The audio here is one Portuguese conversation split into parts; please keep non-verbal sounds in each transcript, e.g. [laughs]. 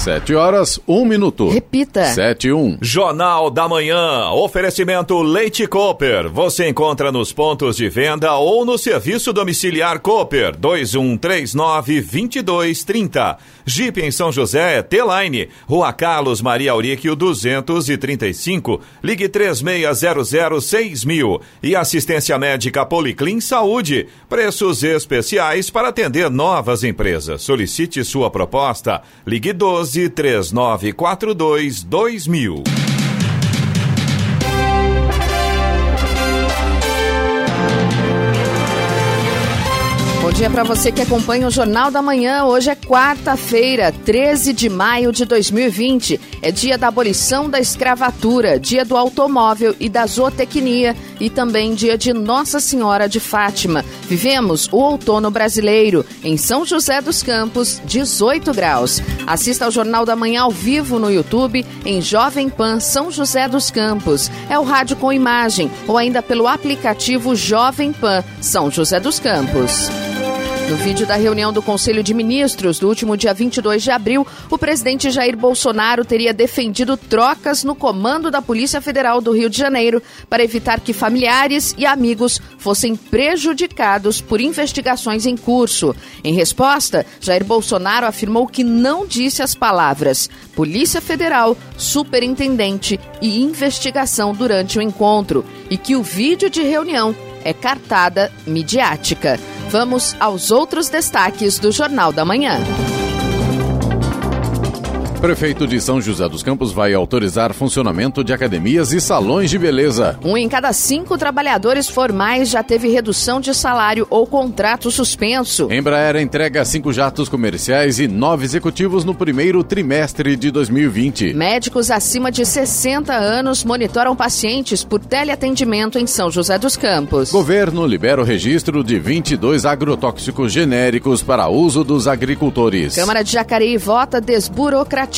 Sete horas, um minuto. Repita. Sete e um. Jornal da Manhã. Oferecimento Leite Cooper. Você encontra nos pontos de venda ou no serviço domiciliar Cooper. 2139-2230. Jeep em São José, T-Line. Rua Carlos Maria Auríquio 235. Ligue 36006000. E assistência médica Policlin Saúde. Preços especiais para atender novas empresas. Solicite sua proposta. Ligue 12 3942 2000. Bom dia para você que acompanha o Jornal da Manhã. Hoje é quarta-feira, 13 de maio de 2020. É dia da abolição da escravatura, dia do automóvel e da zootecnia e também dia de Nossa Senhora de Fátima. Vivemos o outono brasileiro. Em São José dos Campos, 18 graus. Assista ao Jornal da Manhã ao vivo no YouTube em Jovem Pan São José dos Campos. É o rádio com imagem ou ainda pelo aplicativo Jovem Pan São José dos Campos. No vídeo da reunião do Conselho de Ministros do último dia 22 de abril, o presidente Jair Bolsonaro teria defendido trocas no comando da Polícia Federal do Rio de Janeiro para evitar que familiares e amigos fossem prejudicados por investigações em curso. Em resposta, Jair Bolsonaro afirmou que não disse as palavras Polícia Federal, Superintendente e investigação durante o encontro e que o vídeo de reunião é cartada midiática. Vamos aos outros destaques do Jornal da Manhã. Prefeito de São José dos Campos vai autorizar funcionamento de academias e salões de beleza. Um em cada cinco trabalhadores formais já teve redução de salário ou contrato suspenso. Embraer entrega cinco jatos comerciais e nove executivos no primeiro trimestre de 2020. Médicos acima de 60 anos monitoram pacientes por teleatendimento em São José dos Campos. Governo libera o registro de 22 agrotóxicos genéricos para uso dos agricultores. Câmara de Jacareí vota desburocratização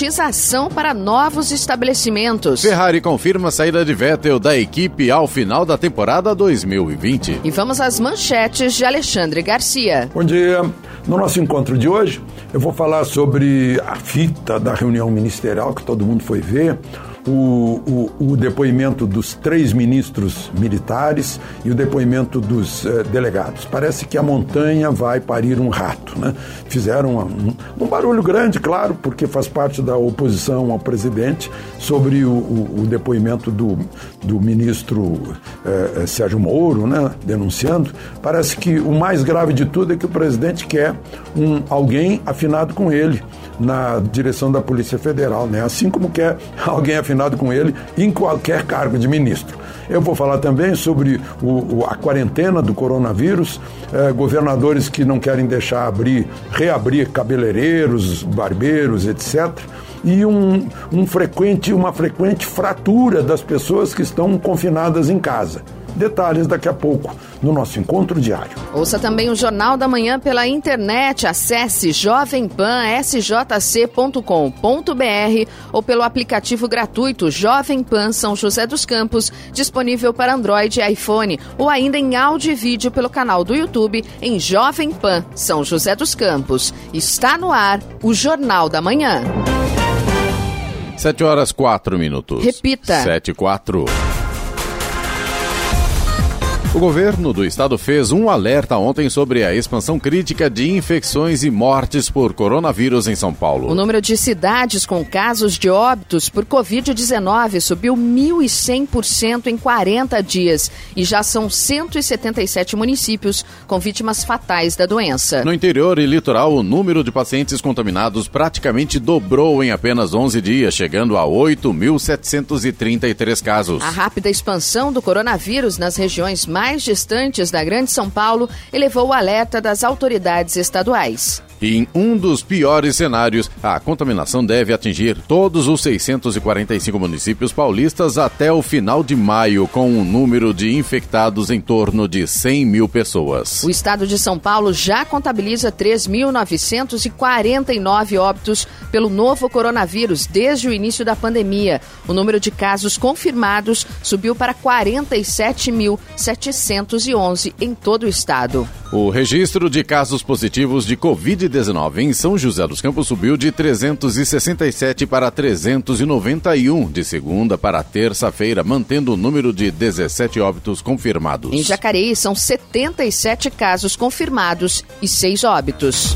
para novos estabelecimentos. Ferrari confirma a saída de Vettel da equipe ao final da temporada 2020. E vamos às manchetes de Alexandre Garcia. Bom dia. No nosso encontro de hoje, eu vou falar sobre a fita da reunião ministerial que todo mundo foi ver o, o, o, depoimento dos três ministros militares e o depoimento dos eh, delegados. Parece que a montanha vai parir um rato. Né? Fizeram um, um, barulho grande, claro, porque faz parte da oposição ao presidente, sobre o, o depoimento do, do ministro eh, Sérgio Moro, né? denunciando. Parece que o mais grave de tudo é que o presidente quer um, alguém afinado com ele na direção da Polícia Federal, né? assim como quer alguém afinado com ele em qualquer cargo de ministro. Eu vou falar também sobre o, a quarentena do coronavírus, eh, governadores que não querem deixar abrir, reabrir cabeleireiros, barbeiros, etc. E um, um frequente, uma frequente fratura das pessoas que estão confinadas em casa. Detalhes daqui a pouco no nosso encontro diário. Ouça também o Jornal da Manhã pela internet. Acesse jovempansjc.com.br ou pelo aplicativo gratuito Jovem Pan São José dos Campos, disponível para Android e iPhone, ou ainda em áudio e vídeo pelo canal do YouTube em Jovem Pan São José dos Campos. Está no ar o Jornal da Manhã. 7 horas 4 minutos. Repita. 7 e 4. O governo do estado fez um alerta ontem sobre a expansão crítica de infecções e mortes por coronavírus em São Paulo. O número de cidades com casos de óbitos por Covid-19 subiu 1.100% em 40 dias e já são 177 municípios com vítimas fatais da doença. No interior e litoral, o número de pacientes contaminados praticamente dobrou em apenas 11 dias, chegando a 8.733 casos. A rápida expansão do coronavírus nas regiões mais mais distantes da Grande São Paulo elevou o alerta das autoridades estaduais. Em um dos piores cenários, a contaminação deve atingir todos os 645 municípios paulistas até o final de maio, com um número de infectados em torno de 100 mil pessoas. O estado de São Paulo já contabiliza 3.949 óbitos pelo novo coronavírus desde o início da pandemia. O número de casos confirmados subiu para 47.711 em todo o estado. O registro de casos positivos de Covid-19 em São José dos Campos subiu de 367 para 391 de segunda para terça-feira, mantendo o número de 17 óbitos confirmados. Em Jacareí, são 77 casos confirmados e 6 óbitos.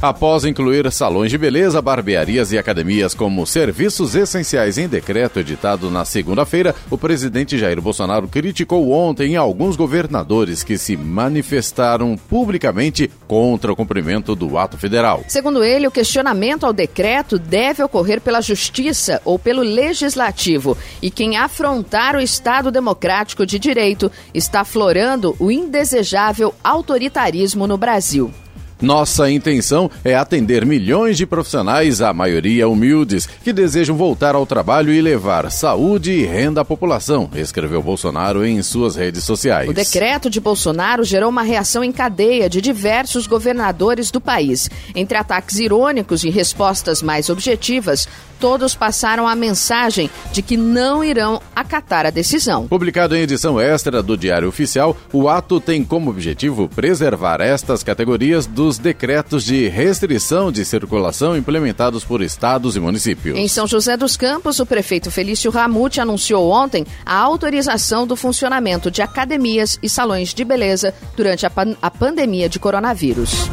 Após incluir salões de beleza, barbearias e academias como serviços essenciais em decreto editado na segunda-feira, o presidente Jair Bolsonaro criticou ontem alguns governadores que se manifestaram publicamente contra o cumprimento do ato federal. Segundo ele, o questionamento ao decreto deve ocorrer pela Justiça ou pelo Legislativo, e quem afrontar o Estado Democrático de Direito está florando o indesejável autoritarismo no Brasil. Nossa intenção é atender milhões de profissionais, a maioria humildes, que desejam voltar ao trabalho e levar saúde e renda à população, escreveu Bolsonaro em suas redes sociais. O decreto de Bolsonaro gerou uma reação em cadeia de diversos governadores do país. Entre ataques irônicos e respostas mais objetivas, todos passaram a mensagem de que não irão acatar a decisão. Publicado em edição extra do Diário Oficial, o ato tem como objetivo preservar estas categorias dos decretos de restrição de circulação implementados por estados e municípios. Em São José dos Campos, o prefeito Felício Ramute anunciou ontem a autorização do funcionamento de academias e salões de beleza durante a, pan a pandemia de coronavírus.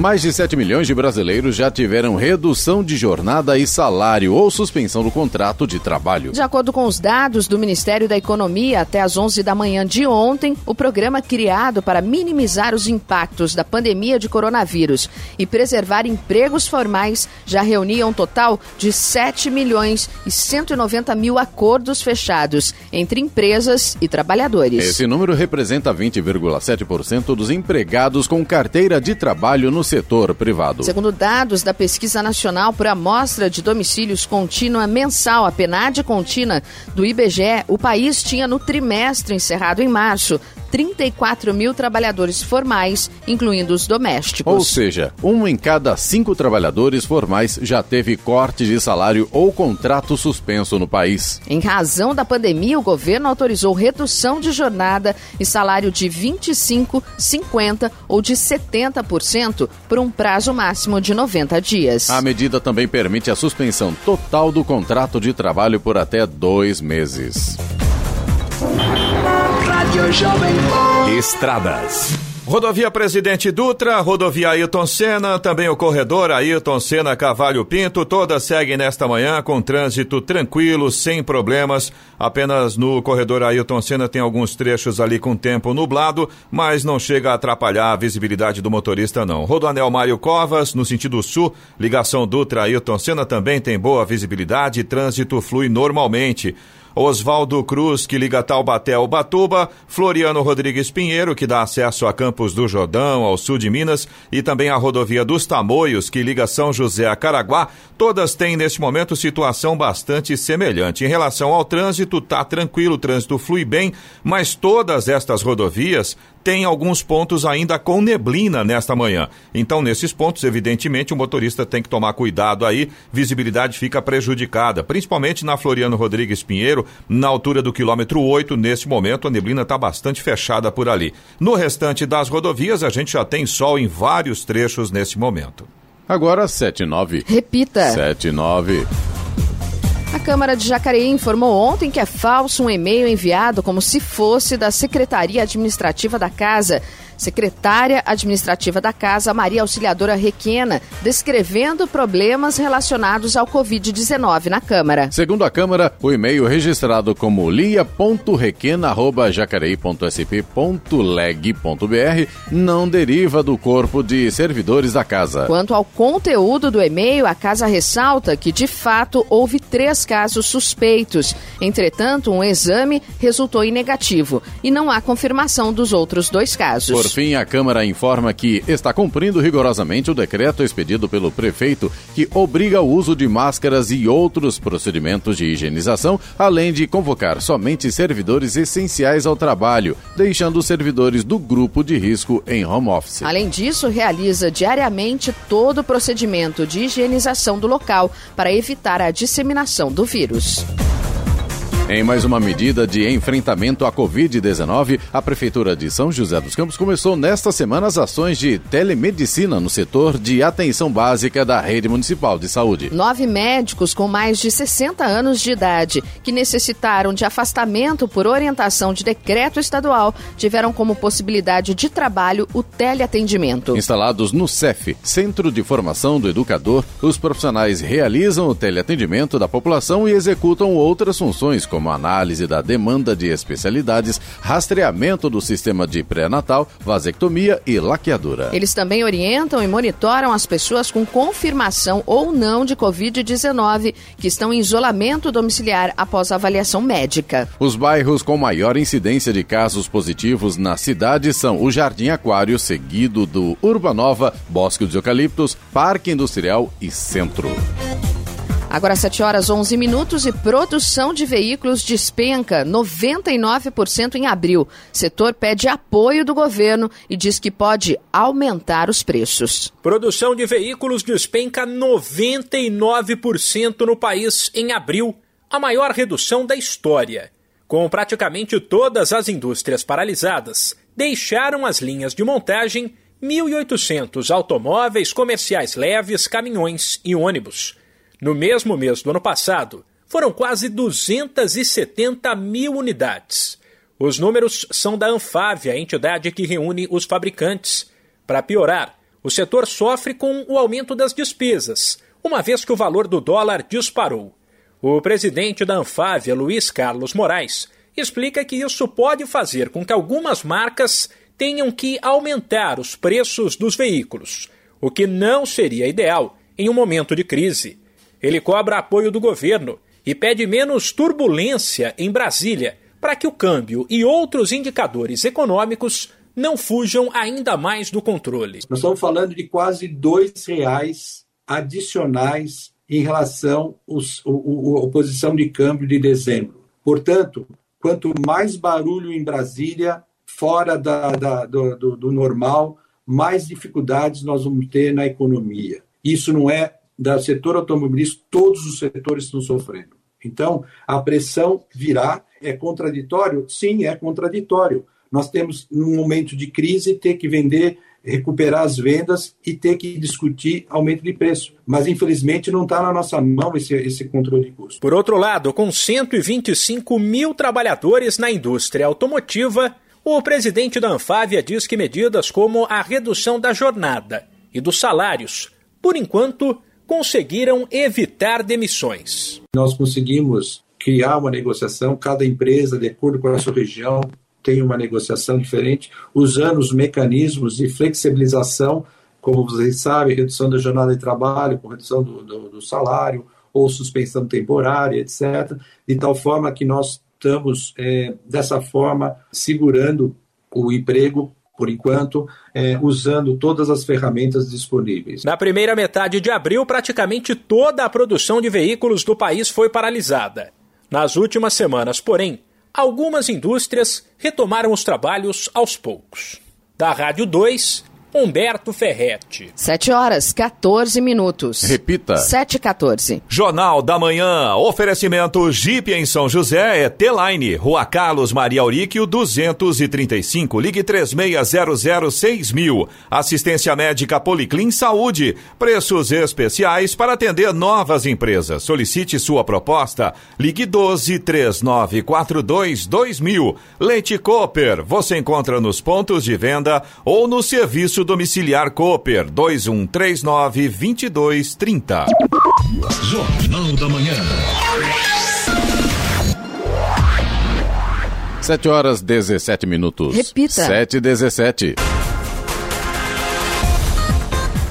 Mais de 7 milhões de brasileiros já tiveram redução de jornada e salário ou suspensão do contrato de trabalho. De acordo com os dados do Ministério da Economia, até às 11 da manhã de ontem, o programa criado para minimizar os impactos da pandemia de coronavírus e preservar empregos formais já reunia um total de 7 milhões e 190 mil acordos fechados entre empresas e trabalhadores. Esse número representa 20,7% dos empregados com carteira de trabalho no setor privado. Segundo dados da Pesquisa Nacional por Amostra de Domicílios Contínua Mensal, a PNAD contínua do IBGE, o país tinha no trimestre encerrado em março 34 mil trabalhadores formais, incluindo os domésticos. Ou seja, um em cada cinco trabalhadores formais já teve corte de salário ou contrato suspenso no país. Em razão da pandemia, o governo autorizou redução de jornada e salário de 25, 50 ou de 70% por um prazo máximo de 90 dias. A medida também permite a suspensão total do contrato de trabalho por até dois meses. Estradas. Rodovia Presidente Dutra, rodovia Ailton Senna, também o corredor Ailton Senna Cavalho Pinto, todas seguem nesta manhã com trânsito tranquilo, sem problemas. Apenas no corredor Ailton Senna tem alguns trechos ali com tempo nublado, mas não chega a atrapalhar a visibilidade do motorista não. Rodoanel Mário Covas, no sentido sul, ligação Dutra Ailton Senna também tem boa visibilidade, trânsito flui normalmente. Oswaldo Cruz, que liga Taubaté ao Batuba, Floriano Rodrigues Pinheiro, que dá acesso a Campos do Jordão, ao sul de Minas, e também a rodovia dos Tamoios, que liga São José a Caraguá, todas têm neste momento situação bastante semelhante. Em relação ao trânsito, tá tranquilo, o trânsito flui bem, mas todas estas rodovias tem alguns pontos ainda com neblina nesta manhã. Então, nesses pontos, evidentemente, o motorista tem que tomar cuidado aí, visibilidade fica prejudicada, principalmente na Floriano Rodrigues Pinheiro, na altura do quilômetro 8, neste momento a neblina está bastante fechada por ali. No restante das rodovias, a gente já tem sol em vários trechos neste momento. Agora 79. Repita. 79. A Câmara de Jacareí informou ontem que é falso um e-mail enviado como se fosse da Secretaria Administrativa da Casa secretária administrativa da Casa, Maria Auxiliadora Requena, descrevendo problemas relacionados ao Covid-19 na Câmara. Segundo a Câmara, o e-mail registrado como lia.requena.jacareí.sp.leg.br não deriva do corpo de servidores da Casa. Quanto ao conteúdo do e-mail, a Casa ressalta que, de fato, houve três casos suspeitos. Entretanto, um exame resultou em negativo e não há confirmação dos outros dois casos. Fim, a Câmara informa que está cumprindo rigorosamente o decreto expedido pelo prefeito que obriga o uso de máscaras e outros procedimentos de higienização, além de convocar somente servidores essenciais ao trabalho, deixando os servidores do grupo de risco em home office. Além disso, realiza diariamente todo o procedimento de higienização do local para evitar a disseminação do vírus. Em mais uma medida de enfrentamento à Covid-19, a Prefeitura de São José dos Campos começou nesta semana as ações de telemedicina no setor de atenção básica da rede municipal de saúde. Nove médicos com mais de 60 anos de idade que necessitaram de afastamento por orientação de decreto estadual tiveram como possibilidade de trabalho o teleatendimento. Instalados no CEF, Centro de Formação do Educador, os profissionais realizam o teleatendimento da população e executam outras funções como como análise da demanda de especialidades, rastreamento do sistema de pré-natal, vasectomia e laqueadura. Eles também orientam e monitoram as pessoas com confirmação ou não de Covid-19 que estão em isolamento domiciliar após avaliação médica. Os bairros com maior incidência de casos positivos na cidade são o Jardim Aquário, seguido do Urbanova, Bosque dos Eucaliptos, Parque Industrial e Centro. Agora 7 horas 11 minutos e produção de veículos despenca 99% em abril. Setor pede apoio do governo e diz que pode aumentar os preços. Produção de veículos despenca 99% no país em abril, a maior redução da história. Com praticamente todas as indústrias paralisadas, deixaram as linhas de montagem 1.800 automóveis comerciais leves, caminhões e ônibus. No mesmo mês do ano passado, foram quase 270 mil unidades. Os números são da Anfávia, a entidade que reúne os fabricantes. Para piorar, o setor sofre com o aumento das despesas, uma vez que o valor do dólar disparou. O presidente da Anfávia, Luiz Carlos Moraes, explica que isso pode fazer com que algumas marcas tenham que aumentar os preços dos veículos, o que não seria ideal em um momento de crise. Ele cobra apoio do governo e pede menos turbulência em Brasília para que o câmbio e outros indicadores econômicos não fujam ainda mais do controle. Nós estamos falando de quase dois reais adicionais em relação à posição de câmbio de dezembro. Portanto, quanto mais barulho em Brasília, fora da, da, do, do normal, mais dificuldades nós vamos ter na economia. Isso não é do setor automobilístico, todos os setores estão sofrendo. Então, a pressão virá. É contraditório? Sim, é contraditório. Nós temos, num momento de crise, ter que vender, recuperar as vendas e ter que discutir aumento de preço. Mas, infelizmente, não está na nossa mão esse, esse controle de custo. Por outro lado, com 125 mil trabalhadores na indústria automotiva, o presidente da Anfávia diz que medidas como a redução da jornada e dos salários, por enquanto, conseguiram evitar demissões. Nós conseguimos criar uma negociação, cada empresa, de acordo com a sua região, tem uma negociação diferente, usando os mecanismos de flexibilização, como vocês sabem, redução da jornada de trabalho, com redução do, do, do salário, ou suspensão temporária, etc., de tal forma que nós estamos, é, dessa forma, segurando o emprego por enquanto, é, usando todas as ferramentas disponíveis. Na primeira metade de abril, praticamente toda a produção de veículos do país foi paralisada. Nas últimas semanas, porém, algumas indústrias retomaram os trabalhos aos poucos. Da Rádio 2, Humberto Ferretti. 7 horas 14 minutos. Repita. 7 e 14. Jornal da Manhã. Oferecimento Jeep em São José é T-Line. Rua Carlos Maria Auríquio 235. Ligue 3600 mil. Assistência médica Policlin Saúde. Preços especiais para atender novas empresas. Solicite sua proposta. Ligue 12 3942 2000. Leite Cooper. Você encontra nos pontos de venda ou no serviço Serviço Domiciliar Cooper 2139 2230. Jornal da Manhã. 7 horas 17 minutos. Repita. 7 e 17.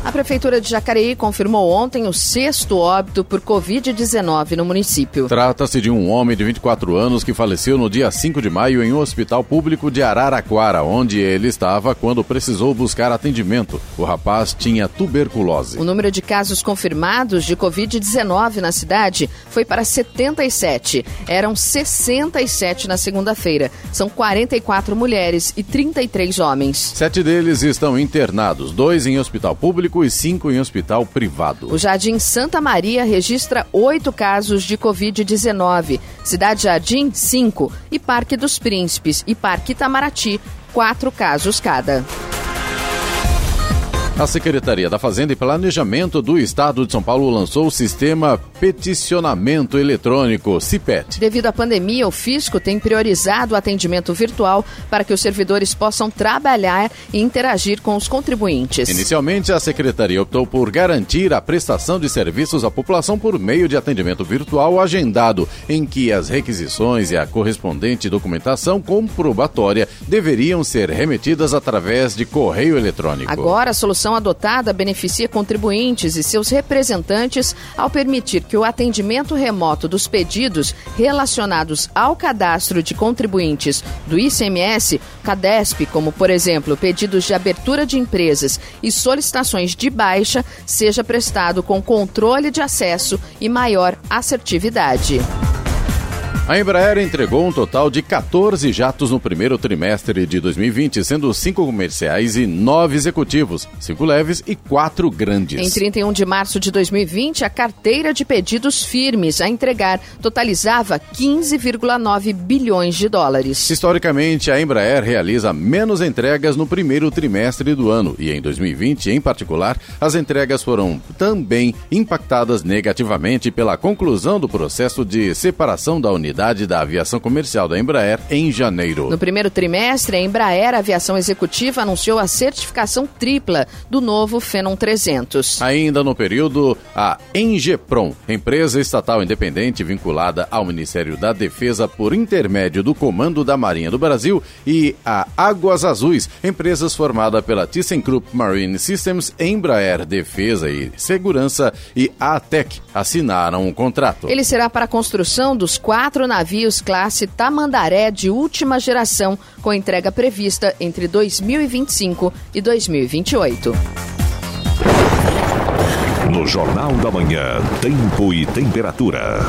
A Prefeitura de Jacareí confirmou ontem o sexto óbito por Covid-19 no município. Trata-se de um homem de 24 anos que faleceu no dia 5 de maio em um hospital público de Araraquara, onde ele estava quando precisou buscar atendimento. O rapaz tinha tuberculose. O número de casos confirmados de Covid-19 na cidade foi para 77. Eram 67 na segunda-feira. São 44 mulheres e 33 homens. Sete deles estão internados, dois em hospital público e cinco em hospital privado. O Jardim Santa Maria registra oito casos de Covid-19. Cidade Jardim, cinco. E Parque dos Príncipes e Parque Itamaraty, quatro casos cada. A Secretaria da Fazenda e Planejamento do Estado de São Paulo lançou o sistema Peticionamento Eletrônico, CIPET. Devido à pandemia, o fisco tem priorizado o atendimento virtual para que os servidores possam trabalhar e interagir com os contribuintes. Inicialmente, a Secretaria optou por garantir a prestação de serviços à população por meio de atendimento virtual agendado, em que as requisições e a correspondente documentação comprobatória deveriam ser remetidas através de correio eletrônico. Agora, a solução adotada beneficia contribuintes e seus representantes ao permitir que o atendimento remoto dos pedidos relacionados ao cadastro de contribuintes do ICMS, CADESP, como por exemplo pedidos de abertura de empresas e solicitações de baixa, seja prestado com controle de acesso e maior assertividade. A Embraer entregou um total de 14 jatos no primeiro trimestre de 2020, sendo cinco comerciais e nove executivos, cinco leves e quatro grandes. Em 31 de março de 2020, a carteira de pedidos firmes a entregar totalizava 15,9 bilhões de dólares. Historicamente, a Embraer realiza menos entregas no primeiro trimestre do ano e em 2020, em particular, as entregas foram também impactadas negativamente pela conclusão do processo de separação da unidade da aviação comercial da Embraer em janeiro. No primeiro trimestre, a Embraer Aviação Executiva anunciou a certificação tripla do novo Phenom 300. Ainda no período, a Engeprom, empresa estatal independente vinculada ao Ministério da Defesa por intermédio do Comando da Marinha do Brasil, e a Águas Azuis, empresas formada pela ThyssenKrupp Marine Systems, Embraer Defesa e Segurança e a ATEC assinaram um contrato. Ele será para a construção dos quatro navios classe Tamandaré de última geração, com entrega prevista entre 2025 e 2028. No Jornal da Manhã, Tempo e Temperatura.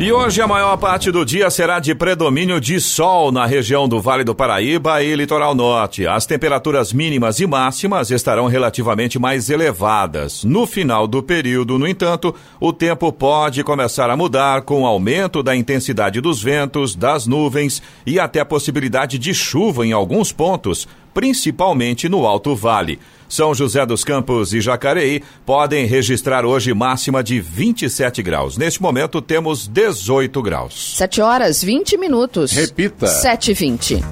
E hoje a maior parte do dia será de predomínio de sol na região do Vale do Paraíba e Litoral Norte. As temperaturas mínimas e máximas estarão relativamente mais elevadas. No final do período, no entanto, o tempo pode começar a mudar com o aumento da intensidade dos ventos, das nuvens e até a possibilidade de chuva em alguns pontos, principalmente no Alto Vale. São José dos Campos e Jacareí podem registrar hoje máxima de 27 graus. Neste momento temos 18 graus. 7 horas 20 minutos. Repita. 7 e 20.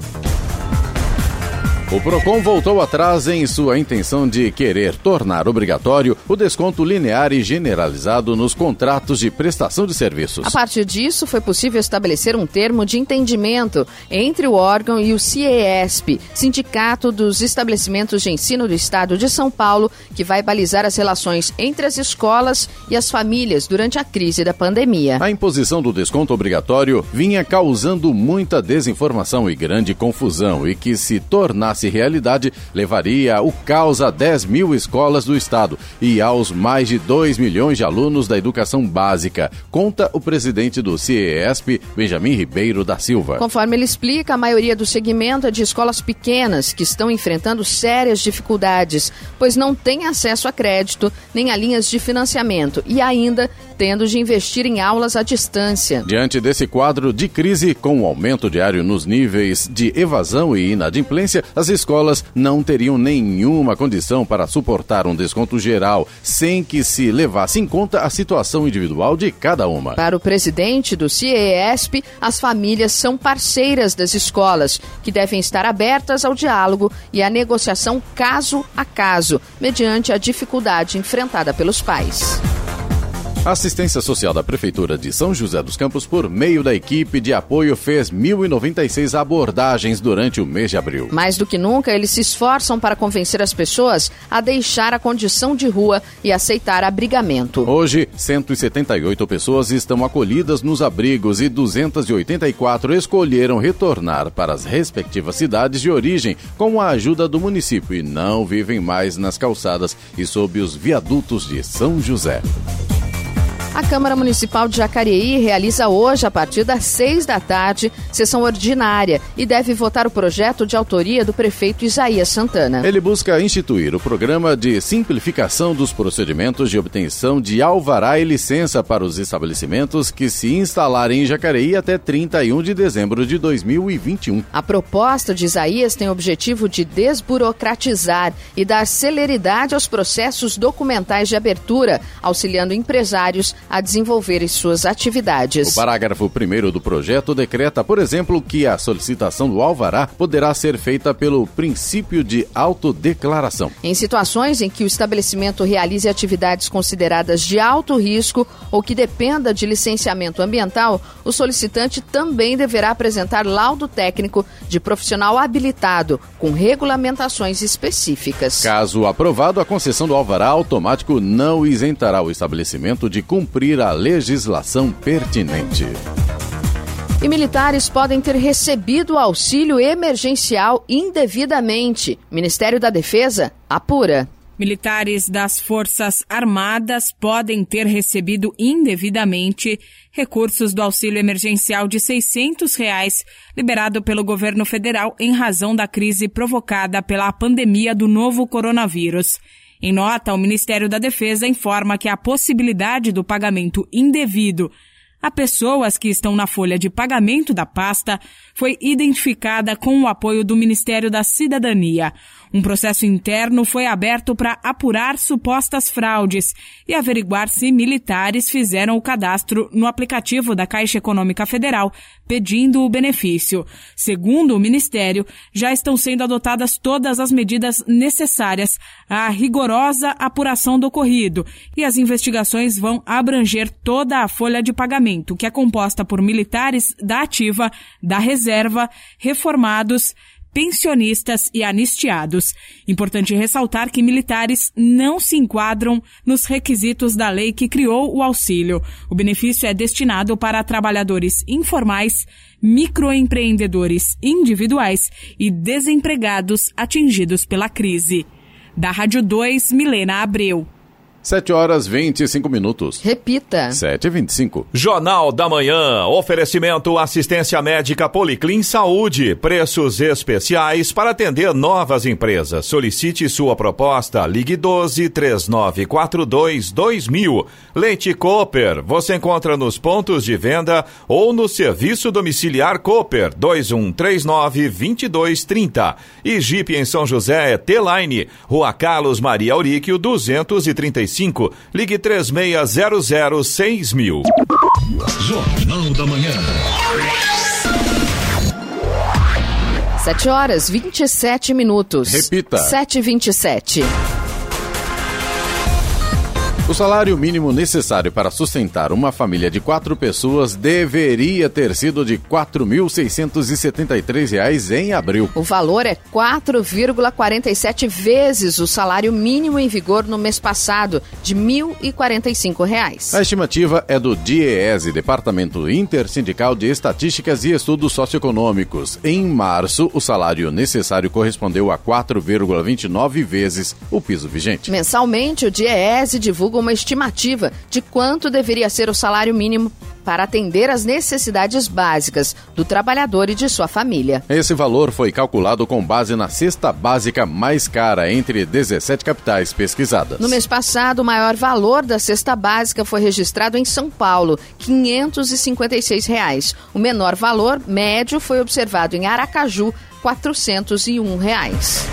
O Procon voltou atrás em sua intenção de querer tornar obrigatório o desconto linear e generalizado nos contratos de prestação de serviços. A partir disso, foi possível estabelecer um termo de entendimento entre o órgão e o CIESP, Sindicato dos Estabelecimentos de Ensino do Estado de São Paulo, que vai balizar as relações entre as escolas e as famílias durante a crise da pandemia. A imposição do desconto obrigatório vinha causando muita desinformação e grande confusão e que se tornasse realidade levaria o caos a 10 mil escolas do estado e aos mais de 2 milhões de alunos da educação básica, conta o presidente do CIESP, Benjamin Ribeiro da Silva. Conforme ele explica, a maioria do segmento é de escolas pequenas que estão enfrentando sérias dificuldades, pois não têm acesso a crédito nem a linhas de financiamento e ainda tendo de investir em aulas à distância. Diante desse quadro de crise, com o aumento diário nos níveis de evasão e inadimplência, as escolas não teriam nenhuma condição para suportar um desconto geral, sem que se levasse em conta a situação individual de cada uma. Para o presidente do CIESP, as famílias são parceiras das escolas, que devem estar abertas ao diálogo e à negociação caso a caso, mediante a dificuldade enfrentada pelos pais. A assistência social da Prefeitura de São José dos Campos, por meio da equipe de apoio, fez 1.096 abordagens durante o mês de abril. Mais do que nunca, eles se esforçam para convencer as pessoas a deixar a condição de rua e aceitar abrigamento. Hoje, 178 pessoas estão acolhidas nos abrigos e 284 escolheram retornar para as respectivas cidades de origem com a ajuda do município e não vivem mais nas calçadas e sob os viadutos de São José. A Câmara Municipal de Jacareí realiza hoje, a partir das seis da tarde, sessão ordinária e deve votar o projeto de autoria do prefeito Isaías Santana. Ele busca instituir o programa de simplificação dos procedimentos de obtenção de alvará e licença para os estabelecimentos que se instalarem em Jacareí até 31 de dezembro de 2021. A proposta de Isaías tem o objetivo de desburocratizar e dar celeridade aos processos documentais de abertura, auxiliando empresários a desenvolverem suas atividades. O parágrafo 1 do projeto decreta, por exemplo, que a solicitação do alvará poderá ser feita pelo princípio de autodeclaração. Em situações em que o estabelecimento realize atividades consideradas de alto risco ou que dependa de licenciamento ambiental, o solicitante também deverá apresentar laudo técnico de profissional habilitado, com regulamentações específicas. Caso aprovado, a concessão do alvará automático não isentará o estabelecimento de cumprir cumprir a legislação pertinente. E militares podem ter recebido auxílio emergencial indevidamente. Ministério da Defesa apura. Militares das Forças Armadas podem ter recebido indevidamente recursos do auxílio emergencial de 600 reais liberado pelo governo federal em razão da crise provocada pela pandemia do novo coronavírus. Em nota, o Ministério da Defesa informa que a possibilidade do pagamento indevido a pessoas que estão na folha de pagamento da pasta foi identificada com o apoio do Ministério da Cidadania. Um processo interno foi aberto para apurar supostas fraudes e averiguar se militares fizeram o cadastro no aplicativo da Caixa Econômica Federal pedindo o benefício. Segundo o Ministério, já estão sendo adotadas todas as medidas necessárias à rigorosa apuração do ocorrido e as investigações vão abranger toda a folha de pagamento, que é composta por militares da ativa, da reserva, reformados, pensionistas e anistiados. Importante ressaltar que militares não se enquadram nos requisitos da lei que criou o auxílio. O benefício é destinado para trabalhadores informais, microempreendedores individuais e desempregados atingidos pela crise. Da Rádio 2, Milena Abreu. 7 horas 25 minutos. Repita. 7 e 25. Jornal da Manhã. Oferecimento assistência médica Policlin Saúde. Preços especiais para atender novas empresas. Solicite sua proposta. Ligue 12 3942 2000. Leite Cooper. Você encontra nos pontos de venda ou no serviço domiciliar Cooper 2139 2230. E Jeep em São José é T-Line. Rua Carlos Maria Auríquio 235 35. Ligue 3600 6000. Jornal da Manhã. 7 horas 27 minutos. Repita. 7 e 27 o salário mínimo necessário para sustentar uma família de quatro pessoas deveria ter sido de R$ 4.673 em abril. O valor é 4,47 vezes o salário mínimo em vigor no mês passado, de R$ 1.045. A estimativa é do DIEESE, Departamento Intersindical de Estatísticas e Estudos Socioeconômicos. Em março, o salário necessário correspondeu a 4,29 vezes o piso vigente. Mensalmente, o DIEESE divulga divulga uma estimativa de quanto deveria ser o salário mínimo para atender às necessidades básicas do trabalhador e de sua família. Esse valor foi calculado com base na cesta básica mais cara entre 17 capitais pesquisadas. No mês passado, o maior valor da cesta básica foi registrado em São Paulo, 556 reais. O menor valor médio foi observado em Aracaju, 401 reais.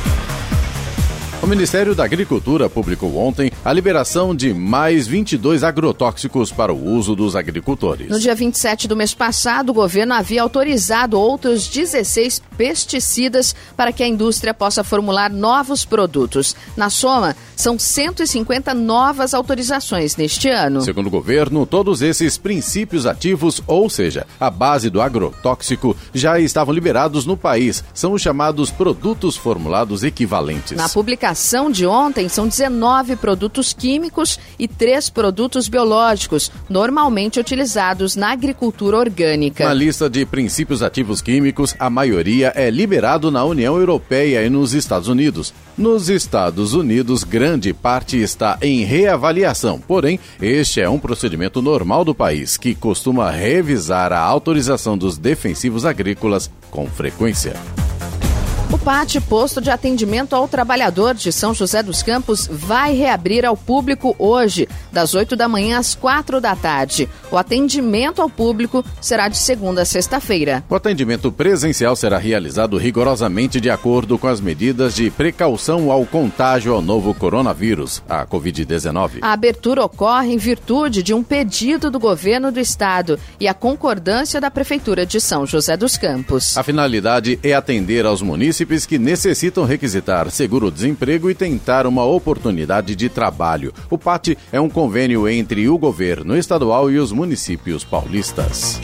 Ministério da Agricultura publicou ontem a liberação de mais 22 agrotóxicos para o uso dos agricultores. No dia 27 do mês passado, o governo havia autorizado outros 16 pesticidas para que a indústria possa formular novos produtos. Na soma, são 150 novas autorizações neste ano. Segundo o governo, todos esses princípios ativos, ou seja, a base do agrotóxico, já estavam liberados no país. São os chamados produtos formulados equivalentes. Na publicação de ontem, são 19 produtos químicos e 3 produtos biológicos, normalmente utilizados na agricultura orgânica. Na lista de princípios ativos químicos, a maioria é liberado na União Europeia e nos Estados Unidos. Nos Estados Unidos, grande parte está em reavaliação, porém, este é um procedimento normal do país, que costuma revisar a autorização dos defensivos agrícolas com frequência. O PAT, posto de atendimento ao trabalhador de São José dos Campos, vai reabrir ao público hoje, das 8 da manhã às 4 da tarde. O atendimento ao público será de segunda a sexta-feira. O atendimento presencial será realizado rigorosamente de acordo com as medidas de precaução ao contágio ao novo coronavírus, a Covid-19. A abertura ocorre em virtude de um pedido do governo do estado e a concordância da Prefeitura de São José dos Campos. A finalidade é atender aos munícipes munícipes que necessitam requisitar seguro-desemprego e tentar uma oportunidade de trabalho. O PAT é um convênio entre o governo estadual e os municípios paulistas.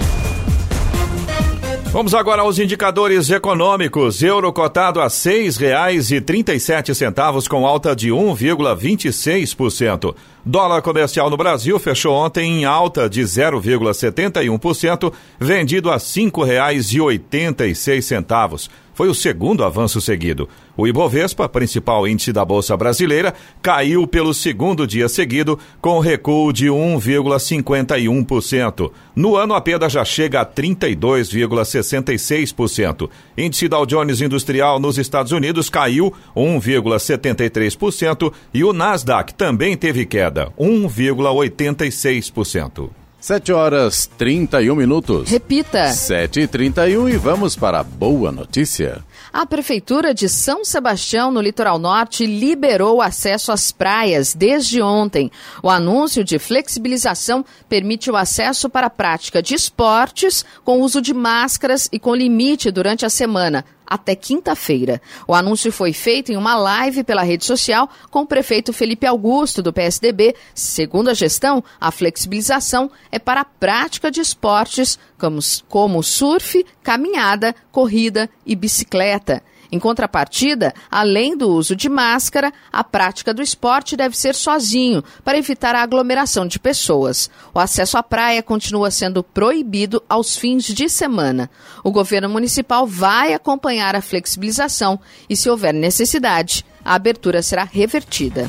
Vamos agora aos indicadores econômicos. Euro cotado a R$ 6,37 com alta de 1,26%. Dólar comercial no Brasil fechou ontem em alta de 0,71%, vendido a R$ 5,86 foi o segundo avanço seguido. O Ibovespa, principal índice da Bolsa Brasileira, caiu pelo segundo dia seguido, com recuo de 1,51%. No ano, a perda já chega a 32,66%. Índice Dow Jones Industrial nos Estados Unidos caiu 1,73% e o Nasdaq também teve queda, 1,86%. 7 horas 31 minutos. Repita. 7 e 31 e vamos para a boa notícia. A Prefeitura de São Sebastião, no litoral norte, liberou acesso às praias desde ontem. O anúncio de flexibilização permite o acesso para a prática de esportes com uso de máscaras e com limite durante a semana, até quinta-feira. O anúncio foi feito em uma live pela rede social com o prefeito Felipe Augusto, do PSDB. Segundo a gestão, a flexibilização é para a prática de esportes como, como surf, caminhada, corrida e bicicleta. Em contrapartida, além do uso de máscara, a prática do esporte deve ser sozinho, para evitar a aglomeração de pessoas. O acesso à praia continua sendo proibido aos fins de semana. O governo municipal vai acompanhar a flexibilização e, se houver necessidade, a abertura será revertida.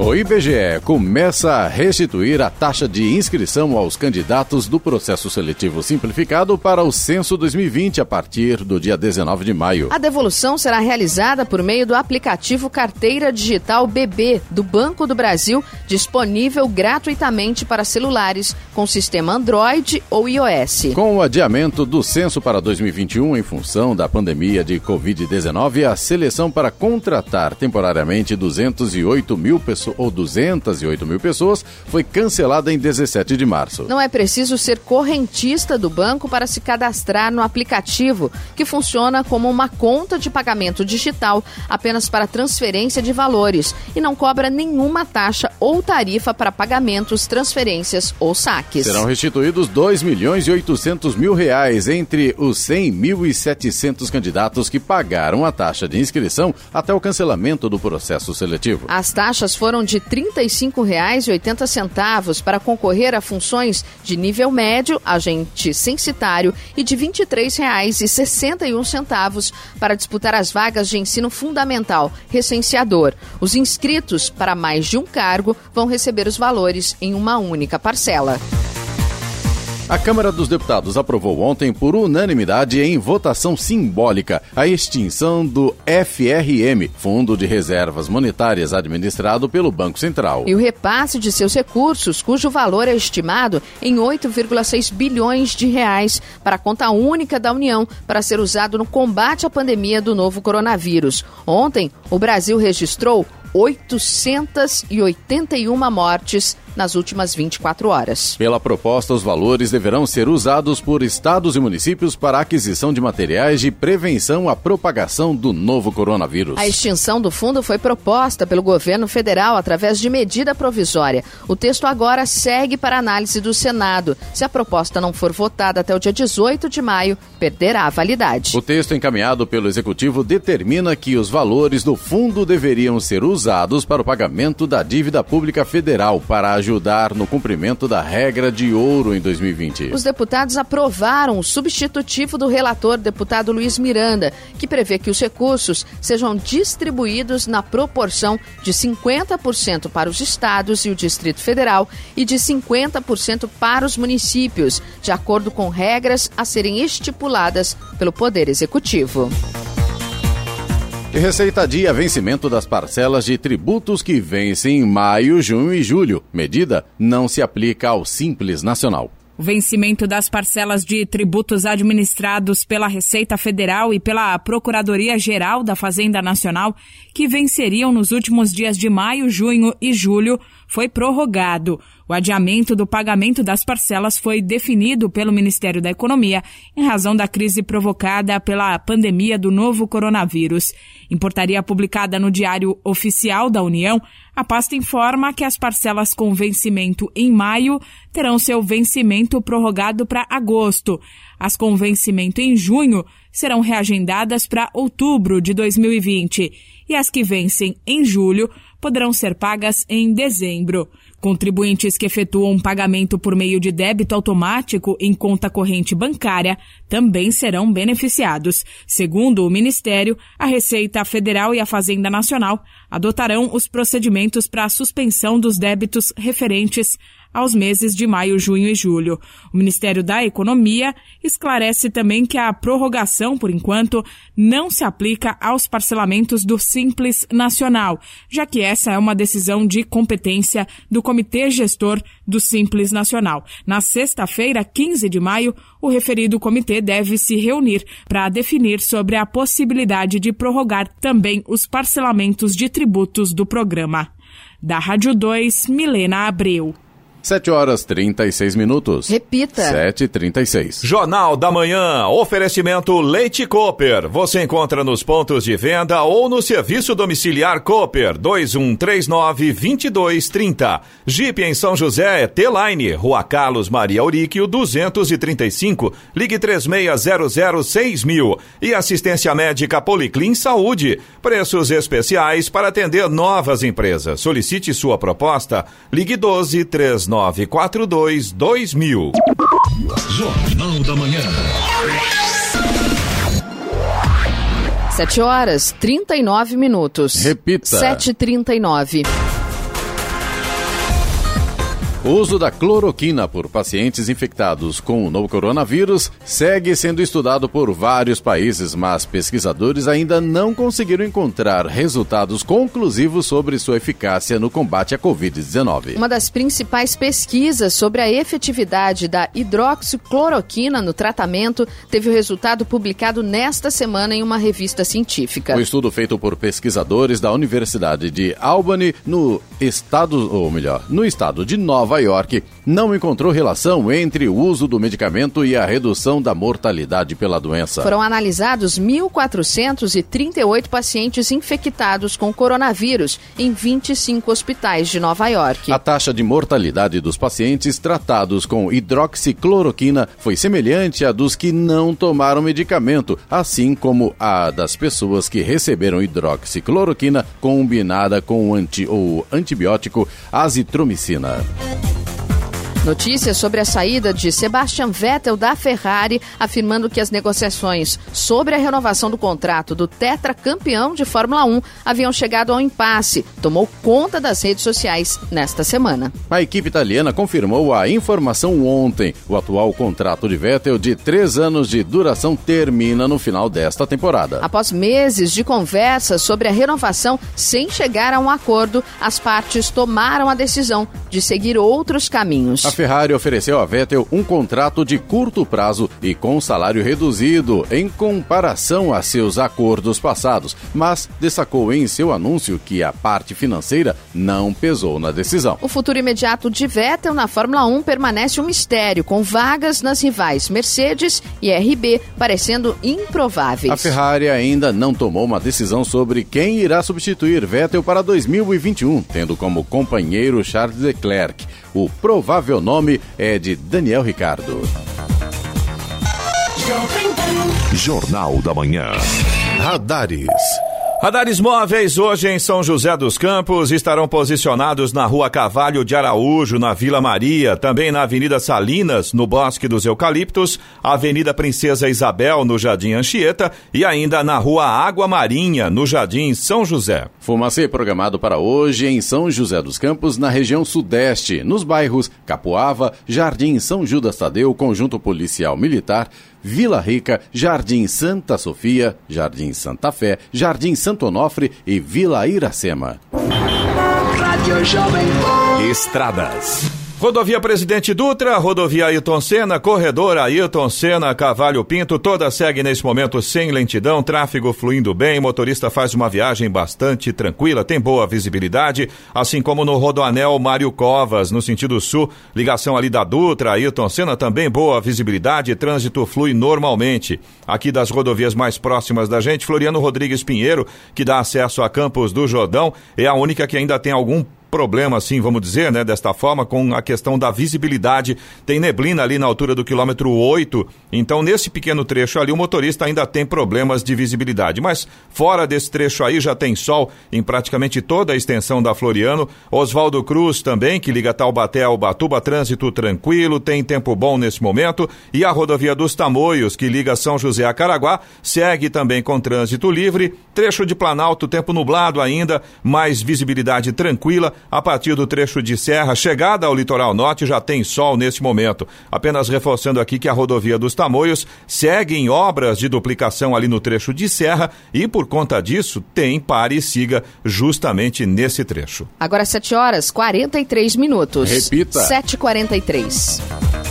O IBGE começa a restituir a taxa de inscrição aos candidatos do processo seletivo simplificado para o censo 2020 a partir do dia 19 de maio. A devolução será realizada por meio do aplicativo Carteira Digital BB do Banco do Brasil, disponível gratuitamente para celulares com sistema Android ou iOS. Com o adiamento do censo para 2021 em função da pandemia de Covid-19, a seleção para contratar temporariamente 208 mil pessoas ou 208 mil pessoas, foi cancelada em 17 de março. Não é preciso ser correntista do banco para se cadastrar no aplicativo, que funciona como uma conta de pagamento digital apenas para transferência de valores e não cobra nenhuma taxa ou tarifa para pagamentos, transferências ou saques. Serão restituídos 2 milhões e 800 mil reais entre os 100.700 candidatos que pagaram a taxa de inscrição até o cancelamento do processo seletivo. As taxas foram de R$ 35,80 para concorrer a funções de nível médio, agente censitário, e de R$ 23,61 para disputar as vagas de ensino fundamental, recenseador. Os inscritos para mais de um cargo vão receber os valores em uma única parcela. A Câmara dos Deputados aprovou ontem, por unanimidade, em votação simbólica, a extinção do FRM, Fundo de Reservas Monetárias administrado pelo Banco Central. E o repasse de seus recursos, cujo valor é estimado em 8,6 bilhões de reais para a conta única da União para ser usado no combate à pandemia do novo coronavírus. Ontem, o Brasil registrou 881 mortes nas últimas 24 horas. Pela proposta, os valores deverão ser usados por estados e municípios para a aquisição de materiais de prevenção à propagação do novo coronavírus. A extinção do fundo foi proposta pelo governo federal através de medida provisória. O texto agora segue para análise do Senado. Se a proposta não for votada até o dia 18 de maio, perderá a validade. O texto encaminhado pelo executivo determina que os valores do fundo deveriam ser usados para o pagamento da dívida pública federal para ajudar ajudar no cumprimento da regra de ouro em 2020. Os deputados aprovaram o substitutivo do relator, deputado Luiz Miranda, que prevê que os recursos sejam distribuídos na proporção de 50% para os estados e o Distrito Federal e de 50% para os municípios, de acordo com regras a serem estipuladas pelo Poder Executivo. E Receita Dia vencimento das parcelas de tributos que vencem em maio, junho e julho. Medida não se aplica ao Simples Nacional. O vencimento das parcelas de tributos administrados pela Receita Federal e pela Procuradoria-Geral da Fazenda Nacional, que venceriam nos últimos dias de maio, junho e julho, foi prorrogado. O adiamento do pagamento das parcelas foi definido pelo Ministério da Economia em razão da crise provocada pela pandemia do novo coronavírus. Em portaria publicada no Diário Oficial da União, a pasta informa que as parcelas com vencimento em maio terão seu vencimento prorrogado para agosto. As com vencimento em junho serão reagendadas para outubro de 2020 e as que vencem em julho poderão ser pagas em dezembro. Contribuintes que efetuam um pagamento por meio de débito automático em conta corrente bancária também serão beneficiados. Segundo o Ministério, a Receita Federal e a Fazenda Nacional adotarão os procedimentos para a suspensão dos débitos referentes aos meses de maio, junho e julho. O Ministério da Economia esclarece também que a prorrogação, por enquanto, não se aplica aos parcelamentos do Simples Nacional, já que essa é uma decisão de competência do Comitê Gestor do Simples Nacional. Na sexta-feira, 15 de maio, o referido comitê deve se reunir para definir sobre a possibilidade de prorrogar também os parcelamentos de tributos do programa. Da Rádio 2, Milena Abreu. 7 horas 36 minutos. Repita. 7h36. Jornal da Manhã. Oferecimento Leite Cooper. Você encontra nos pontos de venda ou no serviço domiciliar Cooper 2139-2230. Jeep em São José é T-Line. Rua Carlos Maria Auríquio 235. Ligue 36006000. E assistência médica Policlin Saúde. Preços especiais para atender novas empresas. Solicite sua proposta. Ligue 12 3942 2000. Jornal da Manhã. 7 horas 39 minutos. Repita. 7h39. O uso da cloroquina por pacientes infectados com o novo coronavírus segue sendo estudado por vários países, mas pesquisadores ainda não conseguiram encontrar resultados conclusivos sobre sua eficácia no combate à Covid-19. Uma das principais pesquisas sobre a efetividade da hidroxicloroquina no tratamento teve o resultado publicado nesta semana em uma revista científica. O estudo feito por pesquisadores da Universidade de Albany, no estado, ou melhor, no estado de Nova York, não encontrou relação entre o uso do medicamento e a redução da mortalidade pela doença. Foram analisados 1.438 pacientes infectados com coronavírus em 25 hospitais de Nova York. A taxa de mortalidade dos pacientes tratados com hidroxicloroquina foi semelhante à dos que não tomaram medicamento, assim como a das pessoas que receberam hidroxicloroquina combinada com o anti, ou antibiótico azitromicina. Notícias sobre a saída de Sebastian Vettel da Ferrari, afirmando que as negociações sobre a renovação do contrato do tetracampeão de Fórmula 1 haviam chegado ao impasse, tomou conta das redes sociais nesta semana. A equipe italiana confirmou a informação ontem. O atual contrato de Vettel de três anos de duração termina no final desta temporada. Após meses de conversas sobre a renovação sem chegar a um acordo, as partes tomaram a decisão de seguir outros caminhos. A Ferrari ofereceu a Vettel um contrato de curto prazo e com salário reduzido em comparação a seus acordos passados, mas destacou em seu anúncio que a parte financeira não pesou na decisão. O futuro imediato de Vettel na Fórmula 1 permanece um mistério, com vagas nas rivais Mercedes e RB parecendo improváveis. A Ferrari ainda não tomou uma decisão sobre quem irá substituir Vettel para 2021, tendo como companheiro Charles Leclerc. O provável nome é de Daniel Ricardo. Jornal da Manhã. Radares. Radares móveis hoje em São José dos Campos estarão posicionados na Rua Cavalho de Araújo, na Vila Maria, também na Avenida Salinas, no Bosque dos Eucaliptos, Avenida Princesa Isabel, no Jardim Anchieta e ainda na Rua Água Marinha, no Jardim São José. Fumacê programado para hoje em São José dos Campos, na região sudeste, nos bairros Capoava, Jardim São Judas Tadeu, Conjunto Policial Militar, Vila Rica, Jardim Santa Sofia, Jardim Santa Fé, Jardim Santo Onofre e Vila Iracema. Estradas. Rodovia Presidente Dutra, rodovia Ailton Senna, corredor Ailton Senna, Cavalho Pinto, toda segue nesse momento sem lentidão, tráfego fluindo bem, motorista faz uma viagem bastante tranquila, tem boa visibilidade, assim como no Rodoanel Mário Covas, no sentido sul, ligação ali da Dutra, Ailton Senna, também boa visibilidade, trânsito flui normalmente. Aqui das rodovias mais próximas da gente, Floriano Rodrigues Pinheiro, que dá acesso a Campos do Jordão, é a única que ainda tem algum problema, assim, vamos dizer, né, desta forma, com a questão da visibilidade. Tem neblina ali na altura do quilômetro 8, então nesse pequeno trecho ali o motorista ainda tem problemas de visibilidade. Mas fora desse trecho aí já tem sol em praticamente toda a extensão da Floriano. Oswaldo Cruz também, que liga Taubaté ao Batuba, trânsito tranquilo, tem tempo bom nesse momento. E a rodovia dos Tamoios, que liga São José a Caraguá, segue também com trânsito livre. Trecho de Planalto, tempo nublado ainda, mais visibilidade tranquila a partir do trecho de serra, chegada ao litoral norte, já tem sol nesse momento. Apenas reforçando aqui que a rodovia dos Tamoios segue em obras de duplicação ali no trecho de serra e, por conta disso, tem pare e siga justamente nesse trecho. Agora 7 horas 43 minutos. Repita. 7h43.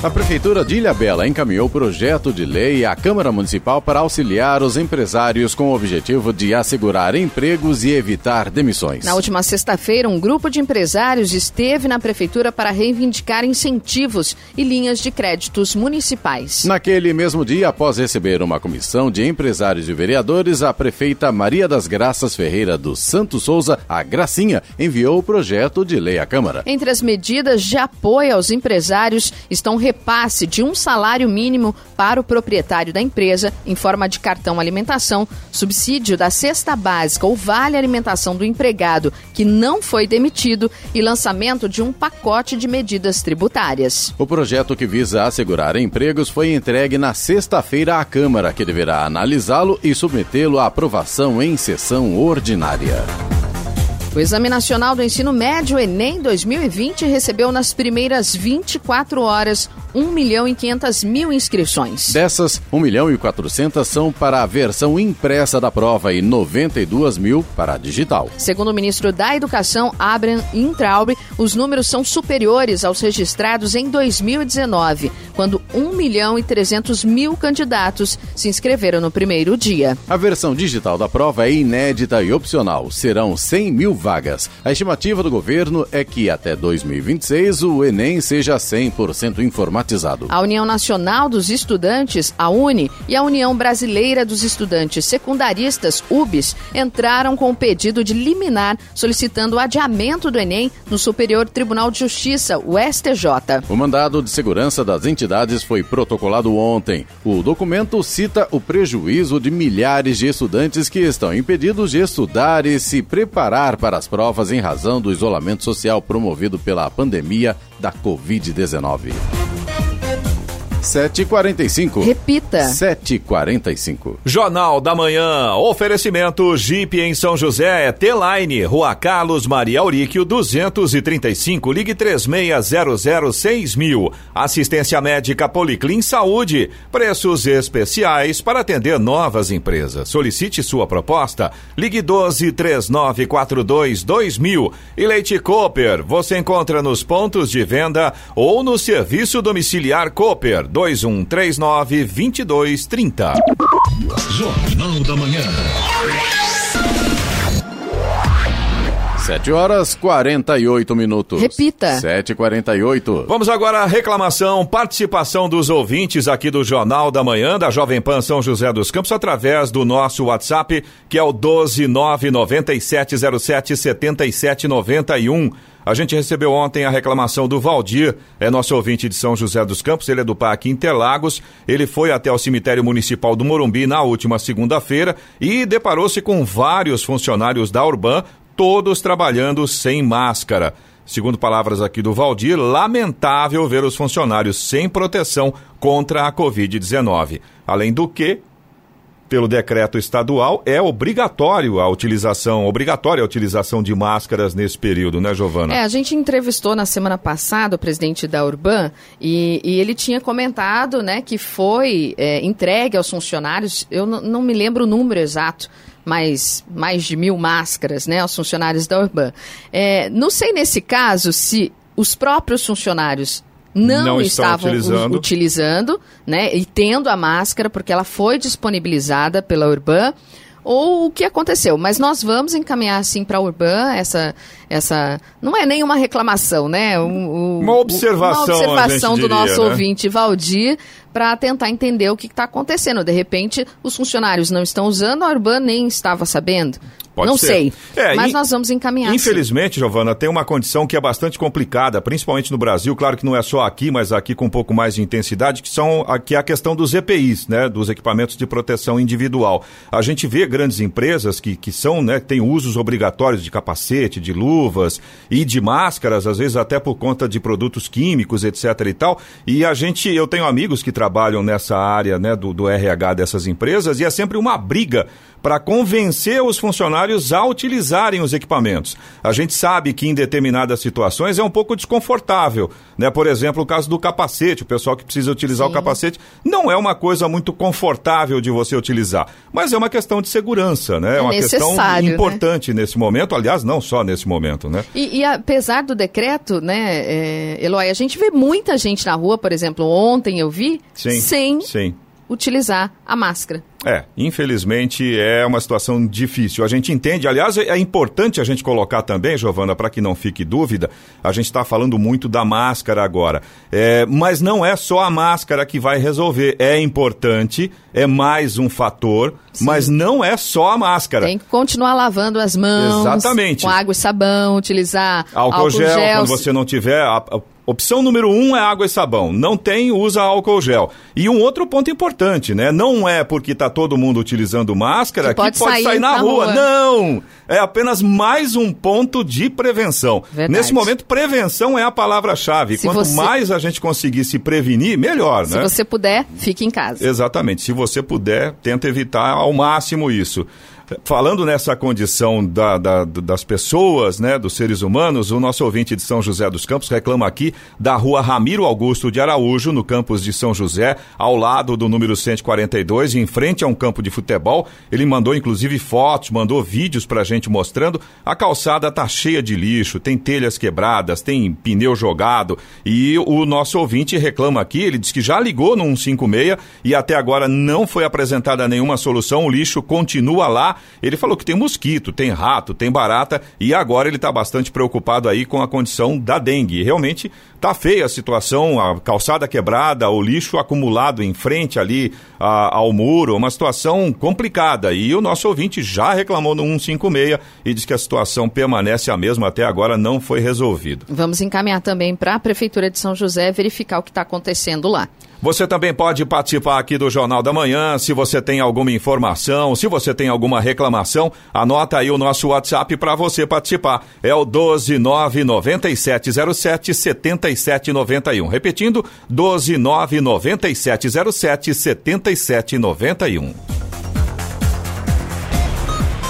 A Prefeitura de Ilhabela encaminhou projeto de lei à Câmara Municipal para auxiliar os empresários com o objetivo de assegurar empregos e evitar demissões. Na última sexta-feira, um grupo de empresários esteve na Prefeitura para reivindicar incentivos e linhas de créditos municipais. Naquele mesmo dia, após receber uma comissão de empresários e vereadores, a prefeita Maria das Graças Ferreira dos Santos Souza, a Gracinha, enviou o projeto de lei à Câmara. Entre as medidas de apoio aos empresários estão repasse de um salário mínimo para o proprietário da empresa em forma de cartão alimentação, subsídio da cesta básica ou vale alimentação do empregado que não foi demitido e lançamento de um pacote de medidas tributárias. O projeto que visa assegurar empregos foi entregue na sexta-feira à Câmara, que deverá analisá-lo e submetê-lo à aprovação em sessão ordinária. O Exame Nacional do Ensino Médio Enem 2020 recebeu nas primeiras 24 horas 1 milhão e 500 mil inscrições. Dessas, 1 milhão e 400 são para a versão impressa da prova e 92 mil para a digital. Segundo o ministro da Educação, Abraham Intraub, os números são superiores aos registrados em 2019, quando 1 milhão e 300 mil candidatos se inscreveram no primeiro dia. A versão digital da prova é inédita e opcional. Serão 100 mil vagas. A estimativa do governo é que até 2026 o Enem seja 100% informativo informatizado. A União Nacional dos Estudantes, a UNE, e a União Brasileira dos Estudantes Secundaristas, UBS, entraram com o pedido de liminar solicitando o adiamento do Enem no Superior Tribunal de Justiça, o STJ. O mandado de segurança das entidades foi protocolado ontem. O documento cita o prejuízo de milhares de estudantes que estão impedidos de estudar e se preparar para as provas em razão do isolamento social promovido pela pandemia da Covid-19. 7h45. Repita. 7h45. Jornal da Manhã. Oferecimento Jeep em São José, T-Line, Rua Carlos Maria Auríquio, 235. Ligue 36006000. Assistência médica Policlin Saúde. Preços especiais para atender novas empresas. Solicite sua proposta. Ligue 12 3942 2000. E Leite Cooper. Você encontra nos pontos de venda ou no serviço domiciliar Cooper 2139 2230. Jornal da Manhã. 7 horas 48 minutos. Repita. 7h48. Vamos agora à reclamação, participação dos ouvintes aqui do Jornal da Manhã, da Jovem Pan São José dos Campos, através do nosso WhatsApp, que é o 12997077791. A gente recebeu ontem a reclamação do Valdir, é nosso ouvinte de São José dos Campos, ele é do Parque Interlagos. Ele foi até o cemitério municipal do Morumbi na última segunda-feira e deparou-se com vários funcionários da Urban, todos trabalhando sem máscara. Segundo palavras aqui do Valdir, lamentável ver os funcionários sem proteção contra a Covid-19. Além do que, pelo decreto estadual, é obrigatório a utilização, obrigatória a utilização de máscaras nesse período, né, Giovana? É, a gente entrevistou na semana passada o presidente da Urban e, e ele tinha comentado, né, que foi é, entregue aos funcionários, eu não me lembro o número exato, mas mais de mil máscaras, né, aos funcionários da Urban. É, não sei nesse caso se os próprios funcionários não, Não estavam utilizando. utilizando, né, e tendo a máscara, porque ela foi disponibilizada pela Urban, ou o que aconteceu. Mas nós vamos encaminhar, sim, para a Urban essa, essa... Não é nenhuma reclamação, né? O- o- Uma observação, Uma observação do diria, nosso né? ouvinte Valdir, para tentar entender o que está acontecendo. De repente, os funcionários não estão usando, a Urban nem estava sabendo. Pode não ser. sei. É, mas in- nós vamos encaminhar. sim. Infelizmente, Giovana, tem uma condição que é bastante complicada, principalmente no Brasil, claro que não é só aqui, mas aqui com um pouco mais de intensidade, que são aqui a questão dos EPIs, né, dos equipamentos de proteção individual. A gente vê grandes empresas que, que são, né, têm usos obrigatórios de capacete, de luvas e de máscaras, às vezes até por conta de produtos químicos, etc e tal. E a gente, eu tenho amigos que trabalham nessa área, né, do, do RH dessas empresas e é sempre uma briga para convencer os funcionários a utilizarem os equipamentos. A gente sabe que em determinadas situações é um pouco desconfortável, né? Por exemplo, o caso do capacete, o pessoal que precisa utilizar o capacete não é uma coisa muito confortável de você utilizar, mas é uma questão de segurança, né? É uma questão né? importante nesse momento, aliás, não só nesse momento, né? E, e apesar do decreto, né, é, Eloy, a gente vê muita gente na rua, por exemplo, ontem eu vi, Sim. sem Sim. utilizar a máscara. É, infelizmente é uma situação difícil. A gente entende, aliás, é importante a gente colocar também, Giovana, para que não fique dúvida, a gente está falando muito da máscara agora. É, mas não é só a máscara que vai resolver. É importante, é mais um fator, mas não é só a máscara. Tem que continuar lavando as mãos. Exatamente. Com água e sabão, utilizar Álcool, gel, quando você não tiver. A, a opção número um é água e sabão. Não tem, usa álcool gel. E um outro ponto importante, né? Não é porque está todo mundo utilizando máscara Que que pode sair sair, na, na rua. rua. Não! É apenas mais um ponto de prevenção. Verdade. Nesse momento, prevenção é a palavra-chave. Se Quanto você- mais a gente conseguir se prevenir, melhor, Se né? você puder, fique em casa. Exatamente. Se você puder, tenta evitar ao máximo isso. Falando nessa condição da- da- das pessoas, né, dos seres humanos, o nosso ouvinte de São José dos Campos reclama aqui da rua Ramiro Augusto de Araújo, no campus de São José, ao lado do número 142, em frente a um campo de futebol. Ele mandou inclusive fotos, mandou vídeos pra gente mostrando. A calçada tá cheia de lixo, tem telhas quebradas, tem pneu jogado. E o nosso ouvinte reclama aqui, ele diz que já ligou no 156 e até agora não foi apresentada nenhuma solução. O lixo continua lá Ele falou que tem mosquito, tem rato, tem barata e agora ele está bastante preocupado aí com a condição da dengue. Realmente tá feia a situação, a calçada quebrada, o lixo acumulado em frente ali a, ao muro, uma situação complicada. E o nosso ouvinte já reclamou no 156 e diz que a situação permanece a mesma até agora, não foi resolvido. Vamos encaminhar também para a Prefeitura de São José verificar o que está acontecendo lá. Você também pode participar aqui do Jornal da Manhã. Se você tem alguma informação, se você tem alguma reclamação, anota aí o nosso WhatsApp para você participar. É o 1299707 7791. Repetindo, 1299707 7791.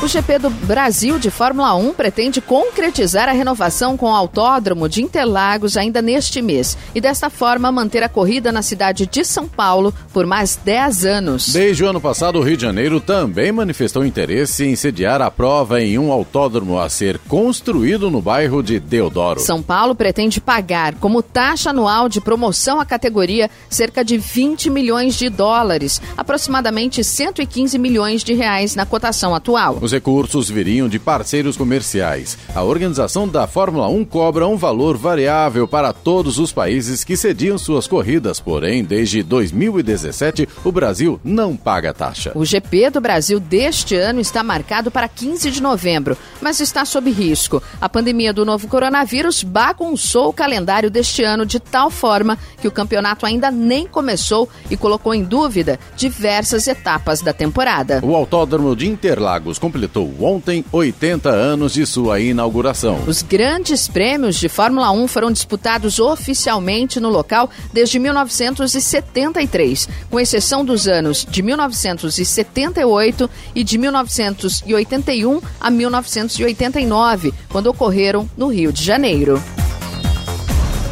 O GP do Brasil de Fórmula 1 pretende concretizar a renovação com o Autódromo de Interlagos ainda neste mês e, desta forma, manter a corrida na cidade de São Paulo por mais 10 anos. Desde o ano passado, o Rio de Janeiro também manifestou interesse em sediar a prova em um autódromo a ser construído no bairro de Deodoro. São Paulo pretende pagar como taxa anual de promoção à categoria cerca de 20 milhões de dólares, aproximadamente 115 milhões de reais na cotação atual. Os recursos viriam de parceiros comerciais. A organização da Fórmula 1 cobra um valor variável para todos os países que cediam suas corridas, porém, desde 2017, o Brasil não paga taxa. O GP do Brasil deste ano está marcado para 15 de novembro, mas está sob risco. A pandemia do novo coronavírus bagunçou o calendário deste ano de tal forma que o campeonato ainda nem começou e colocou em dúvida diversas etapas da temporada. O Autódromo de Interlagos completou completou ontem 80 anos de sua inauguração. Os grandes prêmios de Fórmula 1 foram disputados oficialmente no local desde 1973, com exceção dos anos de 1978 e de 1981 a 1989, quando ocorreram no Rio de Janeiro.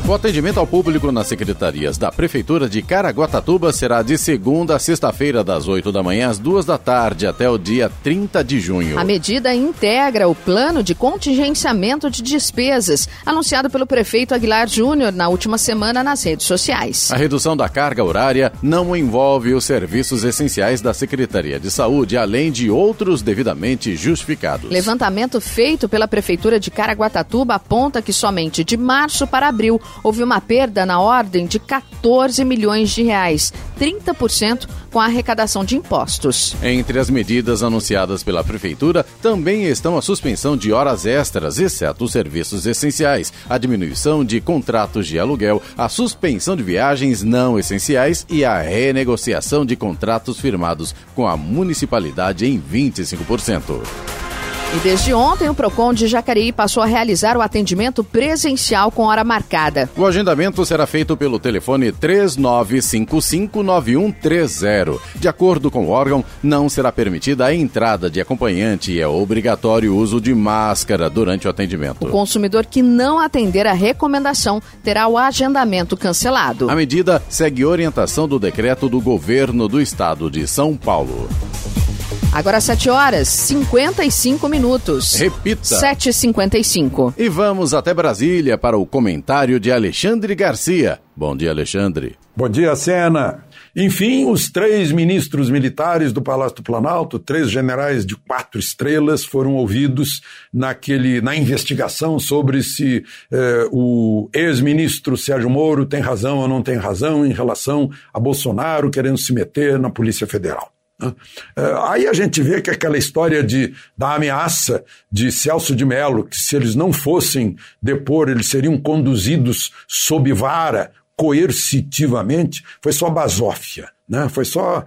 O atendimento ao público nas secretarias da Prefeitura de Caraguatatuba será de segunda a sexta-feira, das 8 da manhã às 2 da tarde, até o dia 30 de junho. A medida integra o plano de contingenciamento de despesas, anunciado pelo prefeito Aguilar Júnior na última semana nas redes sociais. A redução da carga horária não envolve os serviços essenciais da Secretaria de Saúde, além de outros devidamente justificados. Levantamento feito pela Prefeitura de Caraguatatuba aponta que somente de março para abril houve uma perda na ordem de 14 milhões de reais, 30% com a arrecadação de impostos. Entre as medidas anunciadas pela Prefeitura também estão a suspensão de horas extras, exceto os serviços essenciais, a diminuição de contratos de aluguel, a suspensão de viagens não essenciais e a renegociação de contratos firmados com a municipalidade em 25%. E desde ontem, o PROCON de Jacareí passou a realizar o atendimento presencial com hora marcada. O agendamento será feito pelo telefone 39559130. De acordo com o órgão, não será permitida a entrada de acompanhante e é obrigatório o uso de máscara durante o atendimento. O consumidor que não atender a recomendação terá o agendamento cancelado. A medida segue orientação do decreto do governo do estado de São Paulo. Agora 7 horas 55 minutos. Repita. 7h55. E vamos até Brasília para o comentário de Alexandre Garcia. Bom dia, Alexandre. Bom dia, Sena. Enfim, os três ministros militares do Palácio do Planalto, três generais de quatro estrelas, foram ouvidos naquele, na investigação sobre se eh, o ex-ministro Sérgio Moro tem razão ou não tem razão em relação a Bolsonaro querendo se meter na Polícia Federal. É, aí a gente vê que aquela história de, da ameaça de Celso de Mello, que se eles não fossem depor, eles seriam conduzidos sob vara, coercitivamente, foi só basófia, né? foi só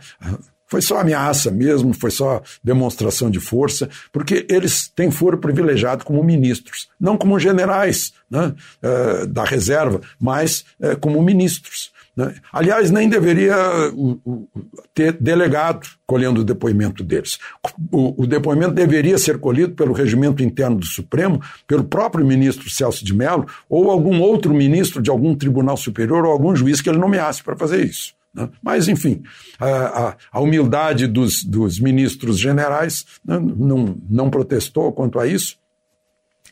foi só ameaça mesmo, foi só demonstração de força, porque eles têm foro privilegiado como ministros, não como generais né, é, da reserva, mas é, como ministros. Né? Aliás, nem deveria ter delegado colhendo o depoimento deles. O, o, depoimento deveria ser colhido pelo regimento interno do Supremo, pelo próprio ministro Celso de Mello, ou algum outro ministro de algum tribunal superior ou algum juiz que ele nomeasse para fazer isso. Né? Mas, enfim, a, a, a humildade dos, dos, ministros generais né, não, não protestou quanto a isso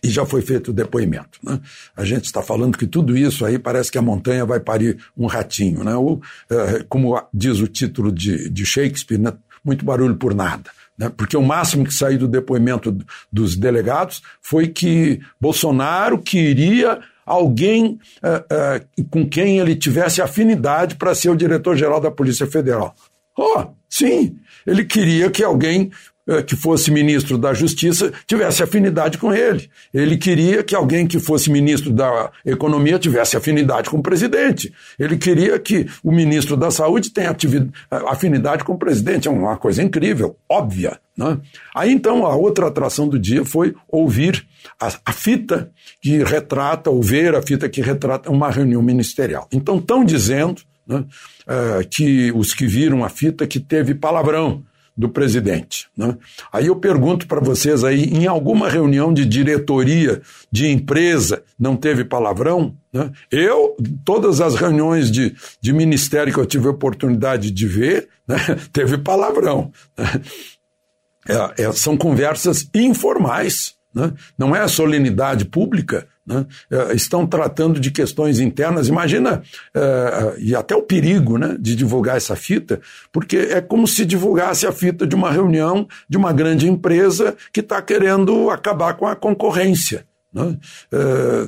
e já foi feito o depoimento. Né? A gente está falando que tudo isso aí parece que a montanha vai parir um ratinho. Né? Ou, é, como diz o título de, de Shakespeare, né? muito barulho por nada. né? porque o máximo que saiu do depoimento dos delegados foi que Bolsonaro queria alguém uh, uh, com quem ele tivesse afinidade para ser o diretor-geral da Polícia Federal. Oh, sim, ele queria que alguém eh, que fosse ministro da Justiça tivesse afinidade com ele. Ele queria que alguém que fosse ministro da Economia tivesse afinidade com o presidente. Ele queria que o ministro da Saúde tenha eh, afinidade com o presidente. É uma coisa incrível, óbvia. Né? Aí então a outra atração do dia foi ouvir a, a fita que retrata, ou ver a fita que retrata uma reunião ministerial. Então estão dizendo né, uh, que os que viram a fita que teve palavrão do presidente. Né? Aí eu pergunto para vocês aí, em alguma reunião de diretoria de empresa não teve palavrão? Né? Eu, todas as reuniões de, de ministério que eu tive oportunidade de ver, né, [laughs] teve palavrão. Né? É, é, são conversas informais, né? não é solenidade pública, né? É, estão tratando de questões internas. Imagina, é, e até o perigo né, de divulgar essa fita, porque é como se divulgasse a fita de uma reunião de uma grande empresa que está querendo acabar com a concorrência. Né? É,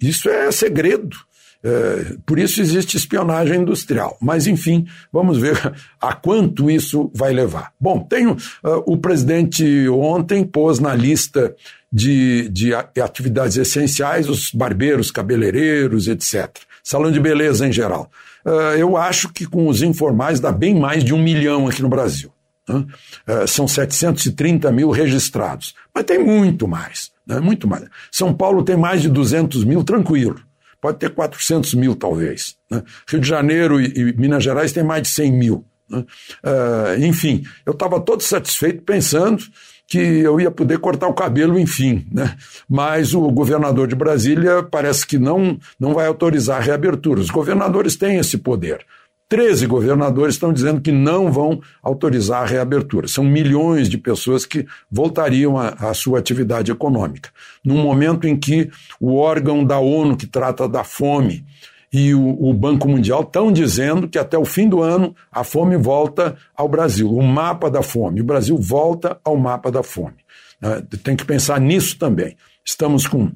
isso é segredo. É, por isso existe espionagem industrial. Mas, enfim, vamos ver a quanto isso vai levar. Bom, tenho. Uh, o presidente ontem pôs na lista de, de atividades essenciais os barbeiros, cabeleireiros, etc. Salão de beleza em geral. Uh, eu acho que com os informais dá bem mais de um milhão aqui no Brasil. Né? Uh, são 730 mil registrados. Mas tem muito mais. Né? Muito mais. São Paulo tem mais de 200 mil, tranquilo pode ter 400 mil talvez. Né? Rio de Janeiro e, Minas Gerais tem mais de 100 mil. Uh, enfim, eu estava todo satisfeito pensando que eu ia poder cortar o cabelo, enfim. Né? Mas o governador de Brasília parece que não, não vai autorizar a reabertura. Os governadores têm esse poder. 13 governadores estão dizendo que não vão autorizar a reabertura. São milhões de pessoas que voltariam à, sua atividade econômica. Num momento em que o órgão da ONU que trata da fome e o, o, Banco Mundial estão dizendo que até o fim do ano a fome volta ao Brasil, o mapa da fome. O Brasil volta ao mapa da fome. Né? Tem que pensar nisso também. Estamos com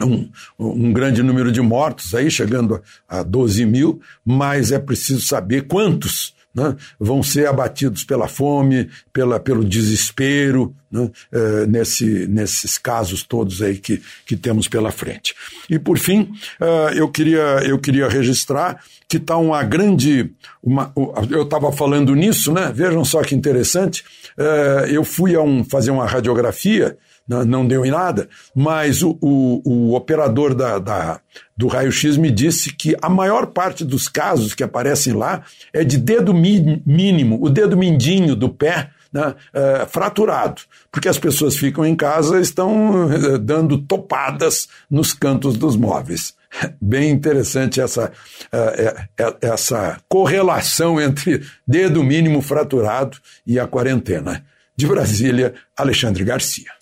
um, um, grande número de mortos aí, chegando a, a 12 mil, mas é preciso saber quantos né, vão ser abatidos pela fome, pela, pelo desespero, né, é, nesse, nesses casos todos aí que, que temos pela frente. E por fim, é, eu, queria, eu queria registrar que está uma grande. Uma, eu estava falando nisso, né? Vejam só que interessante. É, eu fui a um, fazer uma radiografia não deu em nada, mas o, o, o operador da, da do raio-x me disse que a maior parte dos casos que aparecem lá é de dedo mínimo, o dedo mindinho do pé, né, é, fraturado, porque as pessoas ficam em casa estão é, dando topadas nos cantos dos móveis. [laughs] Bem interessante essa, é, essa correlação entre dedo mínimo fraturado e a quarentena. De Brasília, Alexandre Garcia.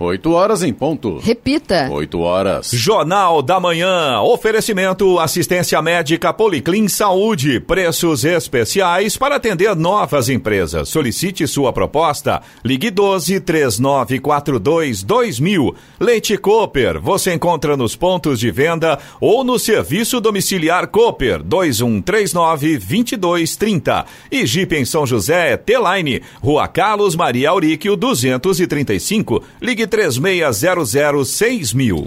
8 horas em ponto. Repita. 8 horas. Jornal da Manhã. Oferecimento assistência médica Policlin Saúde. Preços especiais para atender novas empresas. Solicite sua proposta. Ligue 12 3942 2000. Leite Cooper. Você encontra nos pontos de venda ou no serviço domiciliar Cooper 2139 2230. E Jeep em São José, T-Line. Rua Carlos Maria Auríquio 235. Ligue 3600